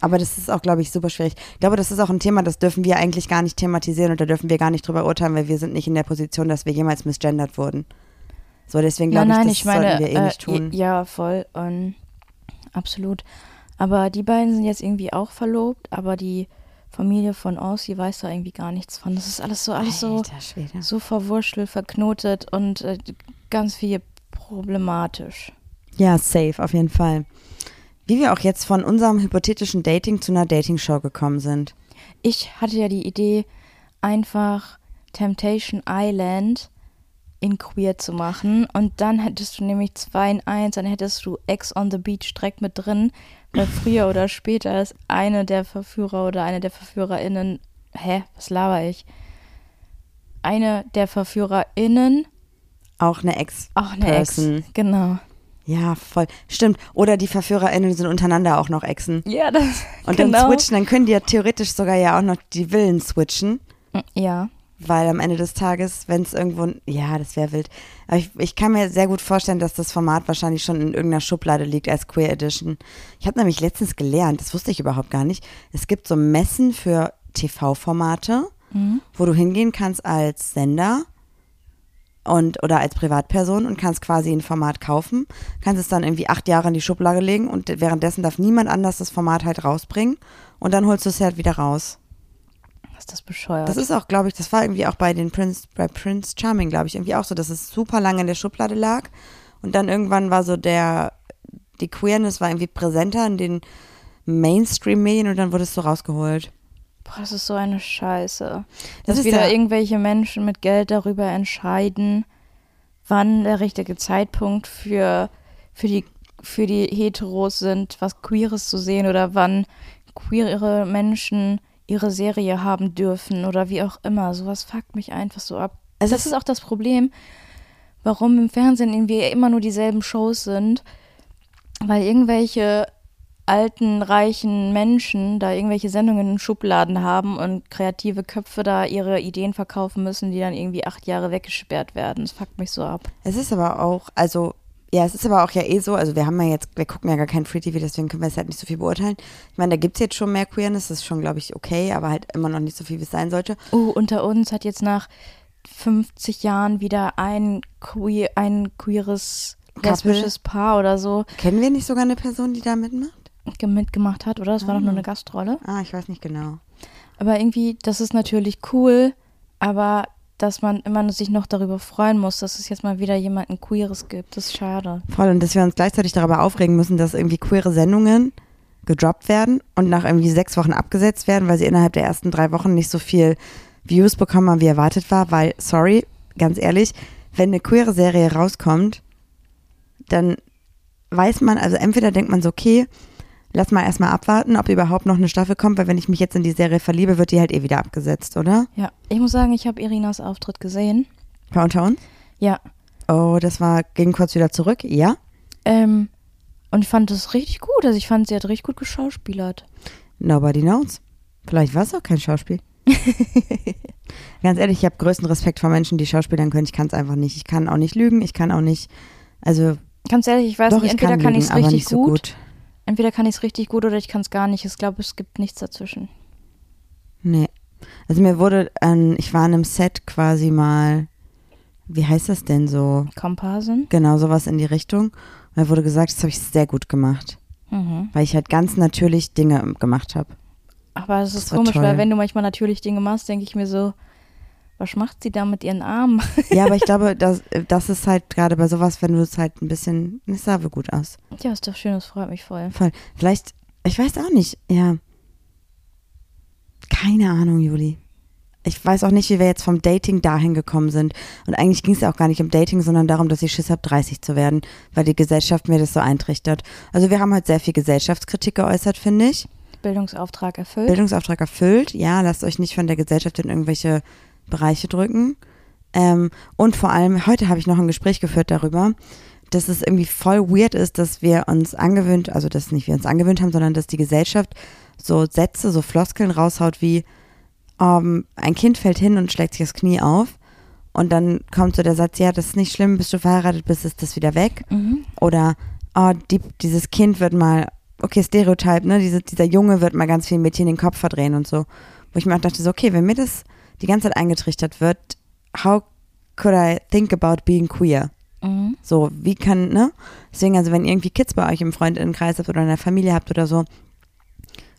B: Aber das ist auch, glaube ich, super schwierig. Ich glaube, das ist auch ein Thema, das dürfen wir eigentlich gar nicht thematisieren und da dürfen wir gar nicht drüber urteilen, weil wir sind nicht in der Position, dass wir jemals misgendert wurden. So, deswegen glaube ich, das
A: ich meine,
B: sollten wir eh
A: äh,
B: nicht tun.
A: ja, voll, ähm, absolut. Aber die beiden sind jetzt irgendwie auch verlobt, aber die Familie von Aussie weiß da irgendwie gar nichts von. Das ist alles so, alles so,
B: Alter Schwede.
A: so verwurschtelt, verknotet und äh, ganz viel problematisch.
B: Ja, safe, auf jeden Fall. Wie wir auch jetzt von unserem hypothetischen Dating zu einer Dating-Show gekommen sind.
A: Ich hatte ja die Idee, einfach Temptation Island in queer zu machen. Und dann hättest du nämlich zwei in eins, dann hättest du Ex on the Beach direkt mit drin, weil früher oder später ist eine der Verführer oder eine der VerführerInnen, hä, was laber ich? Eine der VerführerInnen,
B: Auch eine Ex.
A: auch eine Ex. Genau.
B: Ja, voll. Stimmt. Oder die VerführerInnen sind untereinander auch noch Exen.
A: Ja, das,
B: Und
A: genau.
B: dann switchen, dann können die ja theoretisch sogar ja auch noch die Willen switchen.
A: Ja,
B: Weil am Ende des Tages, wenn es irgendwo, ja, das wäre wild. Aber ich, ich kann mir sehr gut vorstellen, dass das Format wahrscheinlich schon in irgendeiner Schublade liegt als Queer Edition. Ich habe nämlich letztens gelernt, das wusste ich überhaupt gar nicht. Es gibt so Messen für TV-Formate, wo du hingehen kannst als Sender und oder als Privatperson und kannst quasi ein Format kaufen, kannst es dann irgendwie acht Jahre in die Schublade legen und währenddessen darf niemand anders das Format halt rausbringen und dann holst du es halt wieder raus.
A: ist das bescheuert.
B: Das ist auch, glaube ich, das war irgendwie auch bei den Prince, bei Prince Charming, glaube ich, irgendwie auch so, dass es super lange in der Schublade lag und dann irgendwann war so der, die Queerness war irgendwie präsenter in den Mainstream-Medien und dann wurde es so rausgeholt.
A: Boah, das ist so eine Scheiße.
B: Das
A: Dass wieder irgendwelche Menschen mit Geld darüber entscheiden, wann der richtige Zeitpunkt für, für, die, für die Heteros sind, was Queeres zu sehen oder wann queere Menschen ihre Serie haben dürfen oder wie auch immer. Sowas fuckt mich einfach so ab.
B: Es
A: das
B: ist-
A: ist auch das Problem, warum im Fernsehen irgendwie immer nur dieselben Shows sind, weil irgendwelche alten, reichen Menschen da irgendwelche Sendungen in Schubladen haben und kreative Köpfe da ihre Ideen verkaufen müssen, die dann irgendwie acht Jahre weggesperrt werden. Das fuckt mich so ab.
B: Es ist aber auch, also, ja, es ist aber auch ja eh so, also wir haben ja jetzt, wir gucken ja gar kein Free TV, deswegen können wir es halt nicht so viel beurteilen. Ich meine, da gibt es jetzt schon mehr Queerness, das ist schon, glaube ich, okay, aber halt immer noch nicht so viel, wie es sein sollte.
A: Oh, unter uns hat jetzt nach 50 Jahren wieder ein, queer, ein queeres lesbisches Paar oder so
B: Kennen wir nicht sogar eine Person, die da mitmacht?
A: Ge- mitgemacht hat, oder? Das war doch nur eine Gastrolle.
B: Ah, ich weiß nicht genau.
A: Aber irgendwie, das ist natürlich cool, aber dass man immer sich noch darüber freuen muss, dass es jetzt mal wieder jemanden Queeres gibt, das ist schade.
B: Voll, und dass wir uns gleichzeitig darüber aufregen müssen, dass irgendwie queere Sendungen gedroppt werden und nach irgendwie sechs Wochen abgesetzt werden, weil sie innerhalb der ersten drei Wochen nicht so viel Views bekommen haben, wie erwartet war, weil, sorry, ganz ehrlich, wenn eine queere Serie rauskommt, dann weiß man, also entweder denkt man so, okay, lass mal erstmal abwarten, ob überhaupt noch eine Staffel kommt, weil wenn ich mich jetzt in die Serie verliebe, wird die halt eh wieder abgesetzt, oder?
A: Ja, ich muss sagen, ich habe Irinas Auftritt gesehen.
B: Unter uns?
A: Ja.
B: Oh, das war, ging kurz wieder zurück, ja?
A: Ähm, und ich fand das richtig gut. Also ich fand, sie hat richtig gut geschauspielert.
B: Nobody knows. Vielleicht war es auch kein Schauspiel. Ganz ehrlich, ich habe größten Respekt vor Menschen, die Schauspielern können. Ich kann es einfach nicht. Ich kann auch nicht lügen. Ich kann auch nicht. Also,
A: Ganz ehrlich, ich weiß
B: doch,
A: nicht,
B: ich
A: entweder
B: kann,
A: kann, ich es richtig
B: nicht so
A: gut,
B: gut.
A: Entweder kann ich es richtig gut oder ich kann es gar nicht. Ich glaube, es gibt nichts dazwischen.
B: Nee. Also mir wurde, an, ich war an einem Set quasi mal, wie heißt das denn so?
A: Komparsen?
B: Genau, sowas in die Richtung. Und mir wurde gesagt, das habe ich sehr gut gemacht.
A: Mhm.
B: Weil ich halt ganz natürlich Dinge gemacht habe.
A: Aber es
B: Das
A: ist komisch,
B: toll.
A: weil wenn du manchmal natürlich Dinge machst, denke ich mir so, was macht sie da mit ihren Armen?
B: Ja, aber ich glaube, das, das ist halt gerade bei sowas, wenn du es halt ein bisschen, es sah wohl gut aus.
A: ja, ist doch schön, das freut mich voll.
B: Voll. Vielleicht, ich weiß auch nicht, ja. Keine Ahnung, Juli. Ich weiß auch nicht, wie wir jetzt vom Dating dahin gekommen sind. Und eigentlich ging es ja auch gar nicht um Dating, sondern darum, dass ich Schiss habe, 30 zu werden, weil die Gesellschaft mir das so eintrichtert. Also wir haben halt sehr viel Gesellschaftskritik geäußert, finde ich.
A: Bildungsauftrag erfüllt.
B: Bildungsauftrag erfüllt. Ja, lasst euch nicht von der Gesellschaft in irgendwelche Bereiche drücken. Ähm, und vor allem, heute habe ich noch ein Gespräch geführt darüber, dass es irgendwie voll weird ist, dass wir uns angewöhnt, also dass nicht wir uns angewöhnt haben, sondern dass die Gesellschaft so Sätze, so Floskeln raushaut wie, ähm, ein Kind fällt hin und schlägt sich das Knie auf. Und dann kommt so der Satz, ja, das ist nicht schlimm, bis du verheiratet bist, ist das wieder weg.
A: Mhm.
B: Oder, oh, die, dieses Kind wird mal, okay, Stereotyp, ne, diese, dieser Junge wird mal ganz vielen Mädchen den Kopf verdrehen und so. Wo ich mir auch dachte, so, okay, wenn mir das die ganze Zeit eingetrichtert wird, how could I think about being queer?
A: Mhm.
B: So, wie kann, ne? Deswegen, also wenn ihr irgendwie Kids bei euch im Freundinnenkreis habt oder in der Familie habt oder so,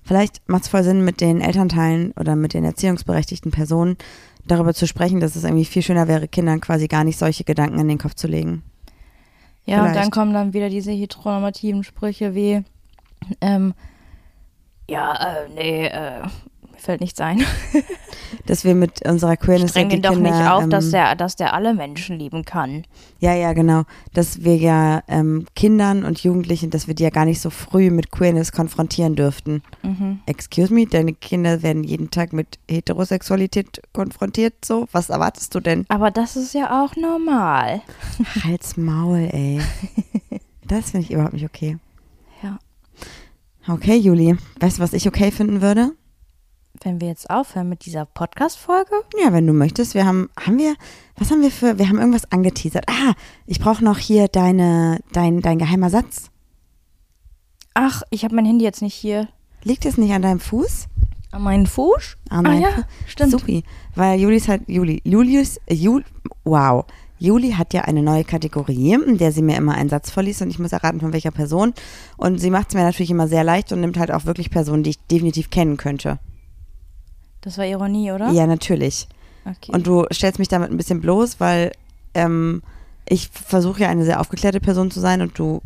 B: vielleicht macht es voll Sinn, mit den Elternteilen oder mit den erziehungsberechtigten Personen darüber zu sprechen, dass es irgendwie viel schöner wäre, Kindern quasi gar nicht solche Gedanken in den Kopf zu legen.
A: Ja, und dann
B: Vielleicht.
A: kommen dann wieder diese heteronormativen Sprüche wie, ähm, ja, äh, nee, äh, mir fällt nichts ein.
B: Dass wir mit unserer Queerness
A: Streng den doch
B: Kinder,
A: nicht auf,
B: ähm,
A: dass der, dass der alle Menschen lieben kann.
B: Ja, ja, genau. Dass wir ja ähm, Kindern und Jugendlichen, dass wir die ja gar nicht so früh mit Queerness konfrontieren dürften.
A: Mhm.
B: Excuse me, deine Kinder werden jeden Tag mit Heterosexualität konfrontiert, so? Was erwartest du denn?
A: Aber das ist ja auch normal.
B: Halt's Maul, ey. Das finde ich überhaupt nicht okay.
A: Ja.
B: Okay, Juli. Weißt du, was ich okay finden würde?
A: Wenn wir jetzt aufhören mit dieser Podcast-Folge,
B: Ja, wenn du möchtest. Wir haben, haben wir, was haben wir für, wir haben irgendwas angeteasert. Ah, ich brauche noch hier deine, dein, dein geheimer Satz.
A: ach, ich habe mein Handy jetzt nicht hier
B: Liegt es nicht an deinem Fuß?
A: an meinen Fuß.
B: An
A: ah ja,
B: Fuß?
A: stimmt.
B: Supi. Weil Juli ist halt, Juli, Julius, äh, Jul, wow. Juli hat ja eine neue Kategorie, in der sie mir immer einen Satz vorliest und ich muss erraten, von welcher Person. Und sie macht es mir natürlich immer sehr leicht und nimmt halt auch wirklich Personen, die ich definitiv kennen könnte.
A: Das war Ironie, oder?
B: Ja, natürlich.
A: Okay.
B: Und du stellst mich damit ein bisschen bloß, weil ähm, ich versuche ja eine sehr aufgeklärte Person zu sein und du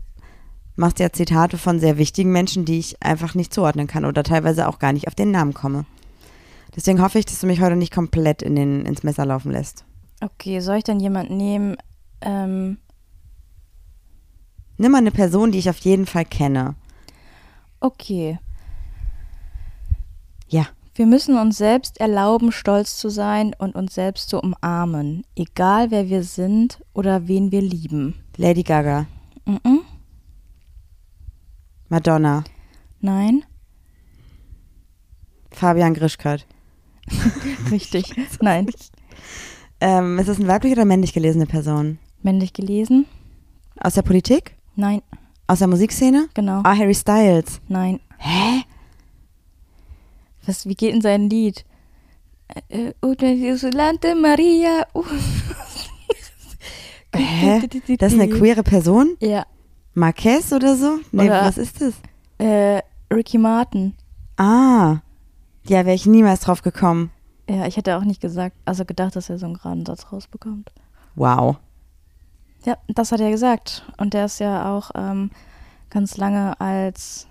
B: machst ja Zitate von sehr wichtigen Menschen, die ich einfach nicht zuordnen kann oder teilweise auch gar nicht auf den Namen komme. Deswegen hoffe ich, dass du mich heute nicht komplett in den, ins Messer laufen lässt.
A: okay, soll ich dann jemanden nehmen? Ähm,
B: Nimm mal eine Person, die ich auf jeden Fall kenne.
A: okay. Wir müssen uns selbst erlauben, stolz zu sein und uns selbst zu umarmen, egal wer wir sind oder wen wir lieben.
B: Lady Gaga,
A: Mhm.
B: Madonna,
A: Nein?
B: Fabian Grischkat.
A: Richtig. Nein.
B: Ähm, ist das eine weiblich oder männlich gelesene Person?
A: Männlich gelesen?
B: Aus der Politik?
A: Nein.
B: Aus der Musikszene?
A: Genau.
B: Ah, Harry Styles.
A: Nein.
B: Hä?
A: Was, wie geht denn sein Lied? Äh, Una Isolante Maria. uh.
B: Hä? Das ist eine queere Person?
A: Ja.
B: Marquez oder so? Nee,
A: Oder-
B: was ist das?
A: Äh, Ricky Martin.
B: Ah. Ja, wäre ich niemals drauf gekommen.
A: Ja, ich hätte auch nicht gesagt, also gedacht, dass er so einen geraden Satz rausbekommt.
B: Wow.
A: Ja, das hat er gesagt. Und der ist ja auch ähm, ganz lange als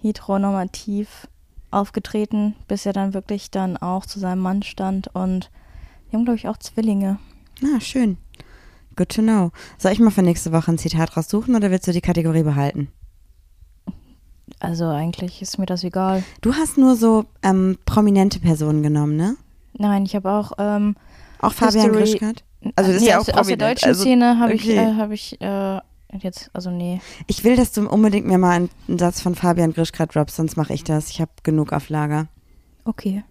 A: heteronormativ aufgetreten, bis er dann wirklich dann auch zu seinem Mann stand. Und die haben, glaube ich, auch Zwillinge.
B: Na, schön. Good to know. Soll ich mal für nächste Woche ein Zitat raussuchen oder willst du die Kategorie behalten?
A: Also eigentlich ist mir das egal.
B: Du hast nur so ähm, prominente Personen genommen, ne?
A: Nein, ich habe auch ähm,
B: Auch Fabian
A: History-
B: Grischkat? Also das ist
A: nee,
B: ja auch
A: aus, aus der
B: prominent.
A: deutschen
B: also,
A: Szene habe ich,
B: okay.
A: äh, habe ich äh, jetzt, also nee.
B: Ich will, dass du unbedingt mir mal einen, einen Satz von Fabian Grischkat droppst, sonst mache ich das. Ich habe genug auf Lager.
A: Okay.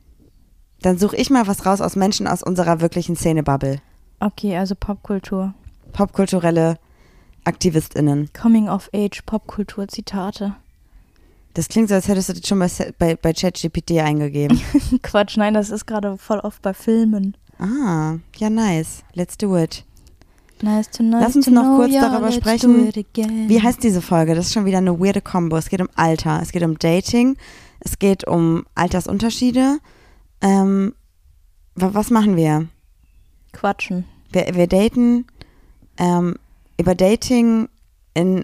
B: Dann suche ich mal was raus aus Menschen aus unserer wirklichen Szene-Bubble.
A: Okay, also Popkultur.
B: Popkulturelle AktivistInnen.
A: Coming of Age, Popkultur, Zitate.
B: Das klingt so, als hättest du das schon bei, bei, bei ChatGPT eingegeben.
A: Quatsch, nein, das ist gerade voll oft bei Filmen.
B: ah, ja, nice. Let's do it.
A: Nice to nice
B: Lass uns
A: to
B: noch
A: know
B: kurz darüber sprechen. Wie heißt diese Folge? Das ist schon wieder eine weirde Combo. Es geht um Alter, es geht um Dating, es geht um Altersunterschiede. Ähm, wa- was machen wir?
A: Quatschen.
B: Wir, wir daten ähm, über Dating in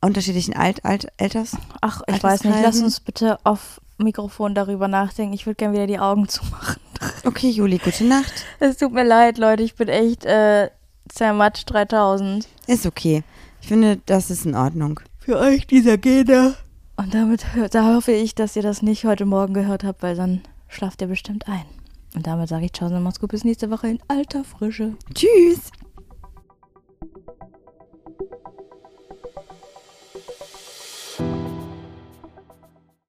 B: unterschiedlichen Alt, Alt, Alters.
A: Ach, ich weiß nicht. Lass uns bitte auf Mikrofon darüber nachdenken. Ich würde gerne wieder die Augen zumachen.
B: Okay, Juli, gute Nacht.
A: Es tut mir leid, Leute. Ich bin echt äh, zermatscht 3000.
B: Ist okay. Ich finde, das ist in Ordnung.
A: Für euch dieser Gene. Und damit da hoffe ich, dass ihr das nicht heute Morgen gehört habt, weil dann schlaft ihr bestimmt ein. Und damit sage ich Ciao, und macht's gut bis nächste Woche in alter Frische.
B: Tschüss.